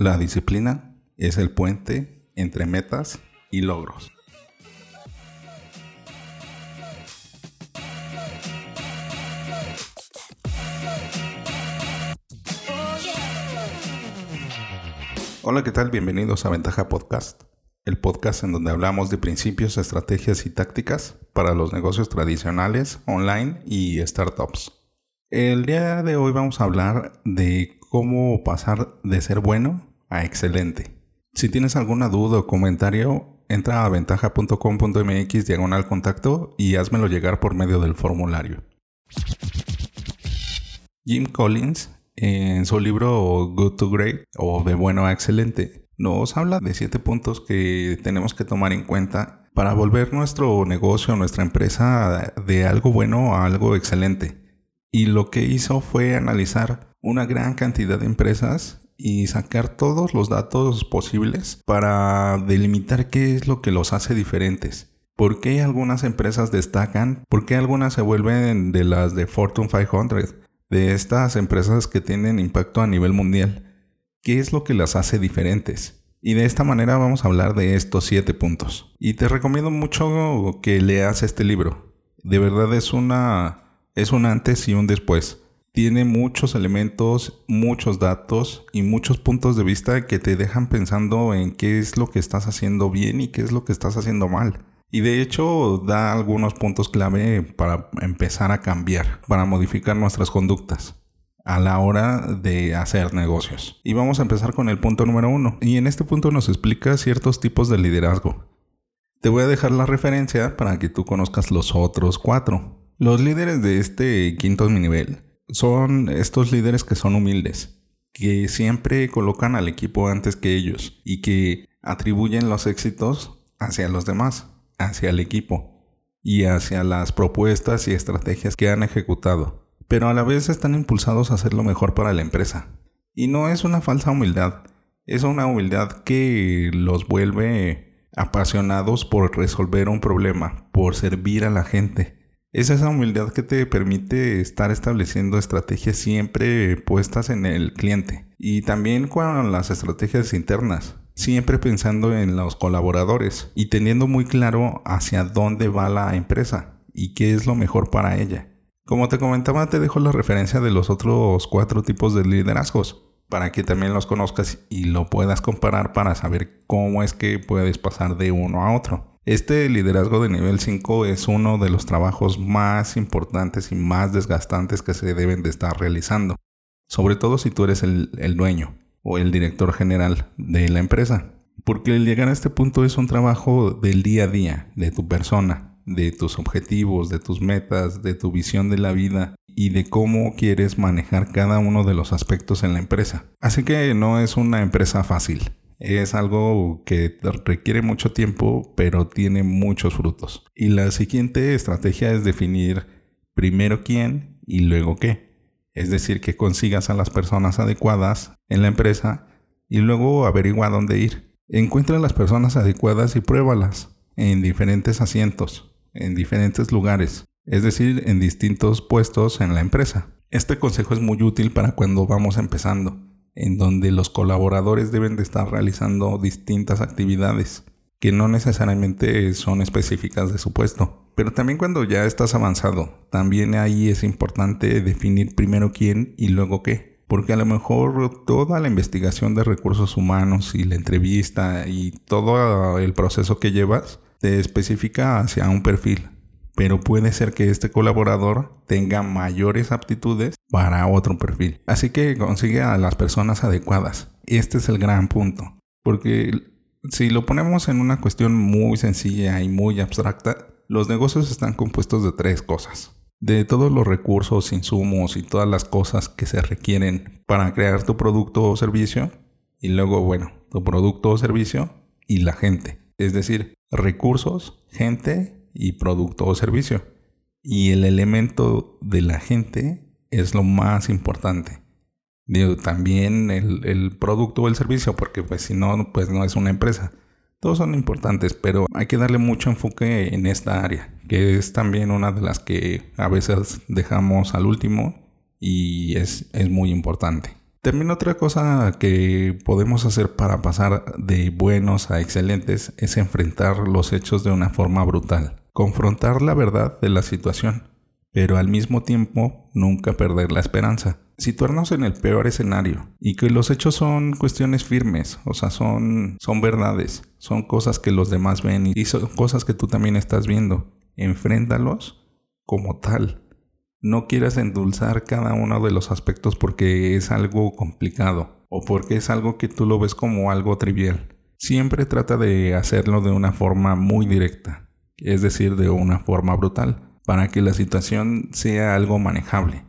La disciplina es el puente entre metas y logros. Hola, ¿qué tal? Bienvenidos a Ventaja Podcast, el podcast en donde hablamos de principios, estrategias y tácticas para los negocios tradicionales, online y startups. El día de hoy vamos a hablar de cómo pasar de ser bueno a excelente. Si tienes alguna duda o comentario, entra a ventaja.com.mx diagonal contacto y házmelo llegar por medio del formulario. Jim Collins, en su libro Good to Great o de bueno a excelente, nos habla de siete puntos que tenemos que tomar en cuenta para volver nuestro negocio, nuestra empresa de algo bueno a algo excelente. Y lo que hizo fue analizar una gran cantidad de empresas y sacar todos los datos posibles para delimitar qué es lo que los hace diferentes. ¿Por qué algunas empresas destacan? ¿Por qué algunas se vuelven de las de Fortune 500? De estas empresas que tienen impacto a nivel mundial. ¿Qué es lo que las hace diferentes? Y de esta manera vamos a hablar de estos siete puntos. Y te recomiendo mucho que leas este libro. De verdad es una es un antes y un después tiene muchos elementos, muchos datos y muchos puntos de vista que te dejan pensando en qué es lo que estás haciendo bien y qué es lo que estás haciendo mal. Y de hecho da algunos puntos clave para empezar a cambiar, para modificar nuestras conductas a la hora de hacer negocios. Y vamos a empezar con el punto número uno. Y en este punto nos explica ciertos tipos de liderazgo. Te voy a dejar la referencia para que tú conozcas los otros cuatro. Los líderes de este quinto nivel son estos líderes que son humildes, que siempre colocan al equipo antes que ellos y que atribuyen los éxitos hacia los demás, hacia el equipo y hacia las propuestas y estrategias que han ejecutado, pero a la vez están impulsados a hacer lo mejor para la empresa. Y no es una falsa humildad, es una humildad que los vuelve apasionados por resolver un problema, por servir a la gente es esa humildad que te permite estar estableciendo estrategias siempre puestas en el cliente. Y también con las estrategias internas. Siempre pensando en los colaboradores y teniendo muy claro hacia dónde va la empresa y qué es lo mejor para ella. Como te comentaba, te dejo la referencia de los otros cuatro tipos de liderazgos para que también los conozcas y lo puedas comparar para saber cómo es que puedes pasar de uno a otro. Este liderazgo de nivel 5 es uno de los trabajos más importantes y más desgastantes que se deben de estar realizando, sobre todo si tú eres el, dueño o el director general de la empresa, porque el llegar a este punto es un trabajo del día a día, de tu persona, de tus objetivos, de tus metas, de tu visión de la vida y de cómo quieres manejar cada uno de los aspectos en la empresa. Así que no es una empresa fácil es algo que requiere mucho tiempo, pero tiene muchos frutos. Y la siguiente estrategia es definir primero quién y luego qué. Es decir, que consigas a las personas adecuadas en la empresa y luego averigua dónde ir. Encuentra las personas adecuadas y pruébalas en diferentes asientos, en diferentes lugares, es decir, en distintos puestos en la empresa. Este consejo es muy útil para cuando vamos empezando en donde los colaboradores deben de estar realizando distintas actividades que no necesariamente son específicas de su puesto. Pero también cuando ya estás avanzado, también ahí es importante definir primero quién y luego qué. Porque a lo mejor toda la investigación de recursos humanos y la entrevista y todo el proceso que llevas te especifica hacia un perfil pero puede ser que este colaborador tenga mayores aptitudes para otro perfil. Así que consigue a las personas adecuadas. Este es el gran punto. Porque si lo ponemos en una cuestión muy sencilla y muy abstracta, los negocios están compuestos de tres cosas. De todos los recursos, insumos y todas las cosas que se requieren para crear tu producto o servicio. Y luego, bueno, tu producto o servicio y la gente. Es decir, recursos, gente y producto o servicio. Y el elemento de la gente es lo más importante. También el, el, producto o el servicio, porque pues si no, pues no es una empresa. Todos son importantes, pero hay que darle mucho enfoque en esta área, que es también una de las que a veces dejamos al último y es, es muy importante. También otra cosa que podemos hacer para pasar de buenos a excelentes es enfrentar los hechos de una forma brutal, confrontar la verdad de la situación, pero al mismo tiempo nunca perder la esperanza. Situarnos en el peor escenario y que los hechos son cuestiones firmes, o sea, son, son verdades, son cosas que los demás ven y son cosas que tú también estás viendo. Enfréntalos como tal no quieras endulzar cada uno de los aspectos porque es algo complicado o porque es algo que tú lo ves como algo trivial. Siempre trata de hacerlo de una forma muy directa, es decir, de una forma brutal, para que la situación sea algo manejable,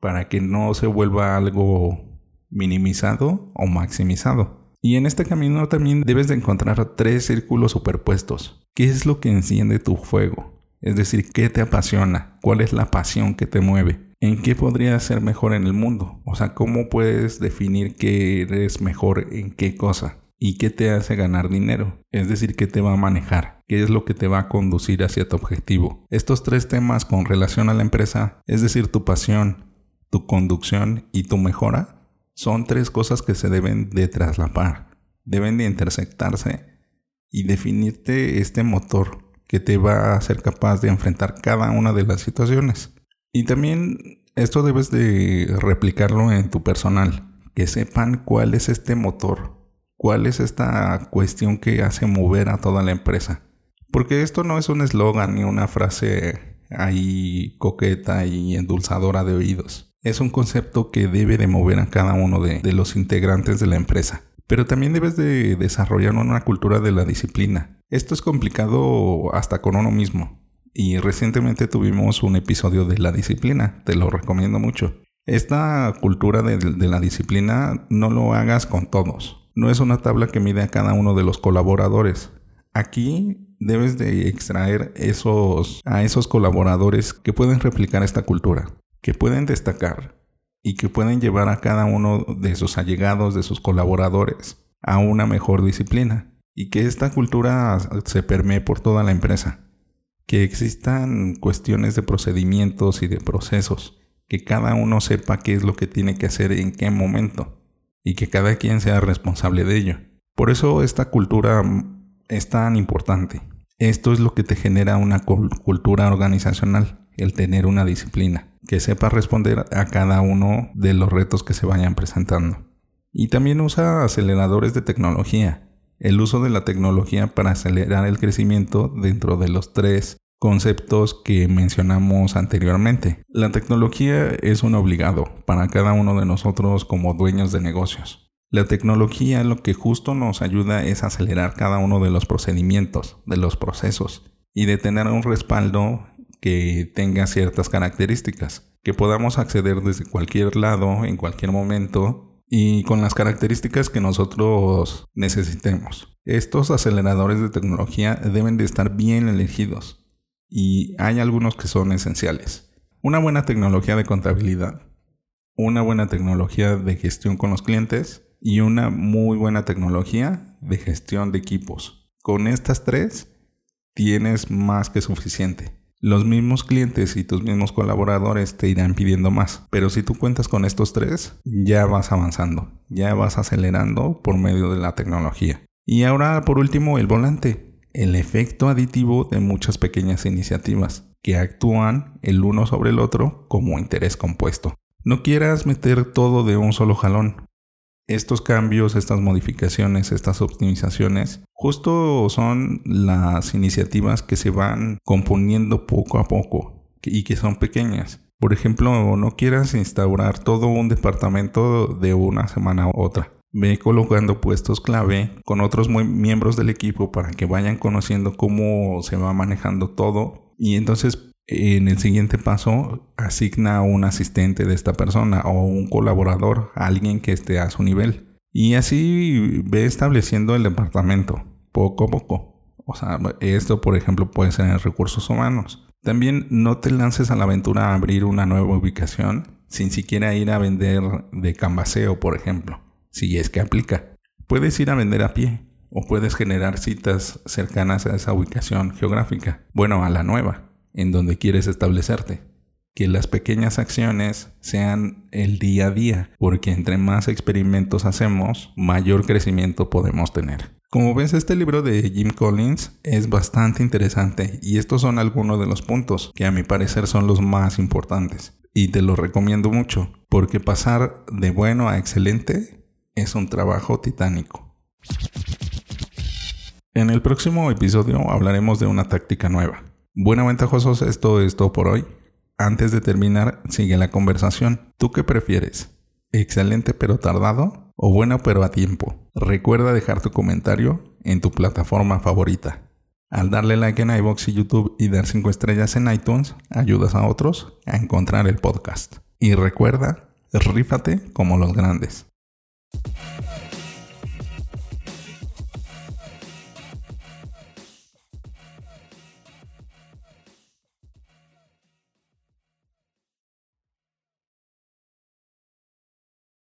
para que no se vuelva algo minimizado o maximizado. Y en este camino también debes de encontrar tres círculos superpuestos. ¿Qué es lo que enciende tu fuego? Es decir, ¿qué te apasiona? ¿Cuál es la pasión que te mueve? ¿En qué podrías ser mejor en el mundo? O sea, ¿cómo puedes definir que eres mejor en qué cosa? ¿Y qué te hace ganar dinero? Es decir, ¿qué te va a manejar? ¿Qué es lo que te va a conducir hacia tu objetivo? Estos tres temas con relación a la empresa, es decir, tu pasión, tu conducción y tu mejora, son tres cosas que se deben de traslapar, deben de intersectarse y definirte este motor que te va a hacer capaz de enfrentar cada una de las situaciones. Y también esto debes de replicarlo en tu personal, que sepan cuál es este motor, cuál es esta cuestión que hace mover a toda la empresa. Porque esto no es un eslogan ni una frase ahí coqueta y endulzadora de oídos. Es un concepto que debe de mover a cada uno de, los integrantes de la empresa. Pero también debes de desarrollar una cultura de la disciplina. Esto es complicado hasta con uno mismo. Y recientemente tuvimos un episodio de la disciplina, te lo recomiendo mucho. Esta cultura de, la disciplina no lo hagas con todos. No es una tabla que mide a cada uno de los colaboradores. Aquí debes de extraer esos, a esos colaboradores que pueden replicar esta cultura, que pueden destacar, y que pueden llevar a cada uno de sus allegados, de sus colaboradores, a una mejor disciplina y que esta cultura se permee por toda la empresa. Que existan cuestiones de procedimientos y de procesos, que cada uno sepa qué es lo que tiene que hacer en qué momento y que cada quien sea responsable de ello. Por eso esta cultura es tan importante. Esto es lo que te genera una cultura organizacional, el tener una disciplina que sepa responder a cada uno de los retos que se vayan presentando. Y también usa aceleradores de tecnología. El uso de la tecnología para acelerar el crecimiento dentro de los tres conceptos que mencionamos anteriormente. La tecnología es un obligado para cada uno de nosotros como dueños de negocios. La tecnología lo que justo nos ayuda es acelerar cada uno de los procedimientos, de los procesos y de tener un respaldo que tenga ciertas características, que podamos acceder desde cualquier lado, en cualquier momento y con las características que nosotros necesitemos. Estos aceleradores de tecnología deben de estar bien elegidos y hay algunos que son esenciales. Una buena tecnología de contabilidad, una buena tecnología de gestión con los clientes y una muy buena tecnología de gestión de equipos. Con estas tres tienes más que suficiente los mismos clientes y tus mismos colaboradores te irán pidiendo más. Pero si tú cuentas con estos tres, ya vas avanzando, ya vas acelerando por medio de la tecnología. Y ahora, por último, el volante, el efecto aditivo de muchas pequeñas iniciativas que actúan el uno sobre el otro como interés compuesto. No quieras meter todo de un solo jalón estos cambios, estas modificaciones, estas optimizaciones, justo son las iniciativas que se van componiendo poco a poco y que son pequeñas. Por ejemplo, no quieras instaurar todo un departamento de una semana a otra. Ve colocando puestos clave con otros miembros del equipo para que vayan conociendo cómo se va manejando todo y entonces en el siguiente paso, asigna a un asistente de esta persona o un colaborador, alguien que esté a su nivel. Y así ve estableciendo el departamento, poco a poco. O sea, esto por ejemplo puede ser en recursos humanos. También no te lances a la aventura a abrir una nueva ubicación sin siquiera ir a vender de cambaseo, por ejemplo, si es que aplica. Puedes ir a vender a pie o puedes generar citas cercanas a esa ubicación geográfica. Bueno, a la nueva en donde quieres establecerte. que las pequeñas acciones sean el día a día, porque entre más experimentos hacemos, mayor crecimiento podemos tener. Como ves, este libro de Jim Collins es bastante interesante y estos son algunos de los puntos que a mi parecer son los más importantes. Y te lo recomiendo mucho, porque pasar de bueno a excelente es un trabajo titánico. En el próximo episodio hablaremos de una táctica nueva. Bueno, ventajosos, esto es todo por hoy. Antes de terminar, sigue la conversación. ¿Tú qué prefieres? ¿Excelente pero tardado? ¿O bueno pero a tiempo? Recuerda dejar tu comentario en tu plataforma favorita. Al darle like en iBox y YouTube y dar 5 estrellas en iTunes, ayudas a otros a encontrar el podcast. Y recuerda, rífate como los grandes. Thank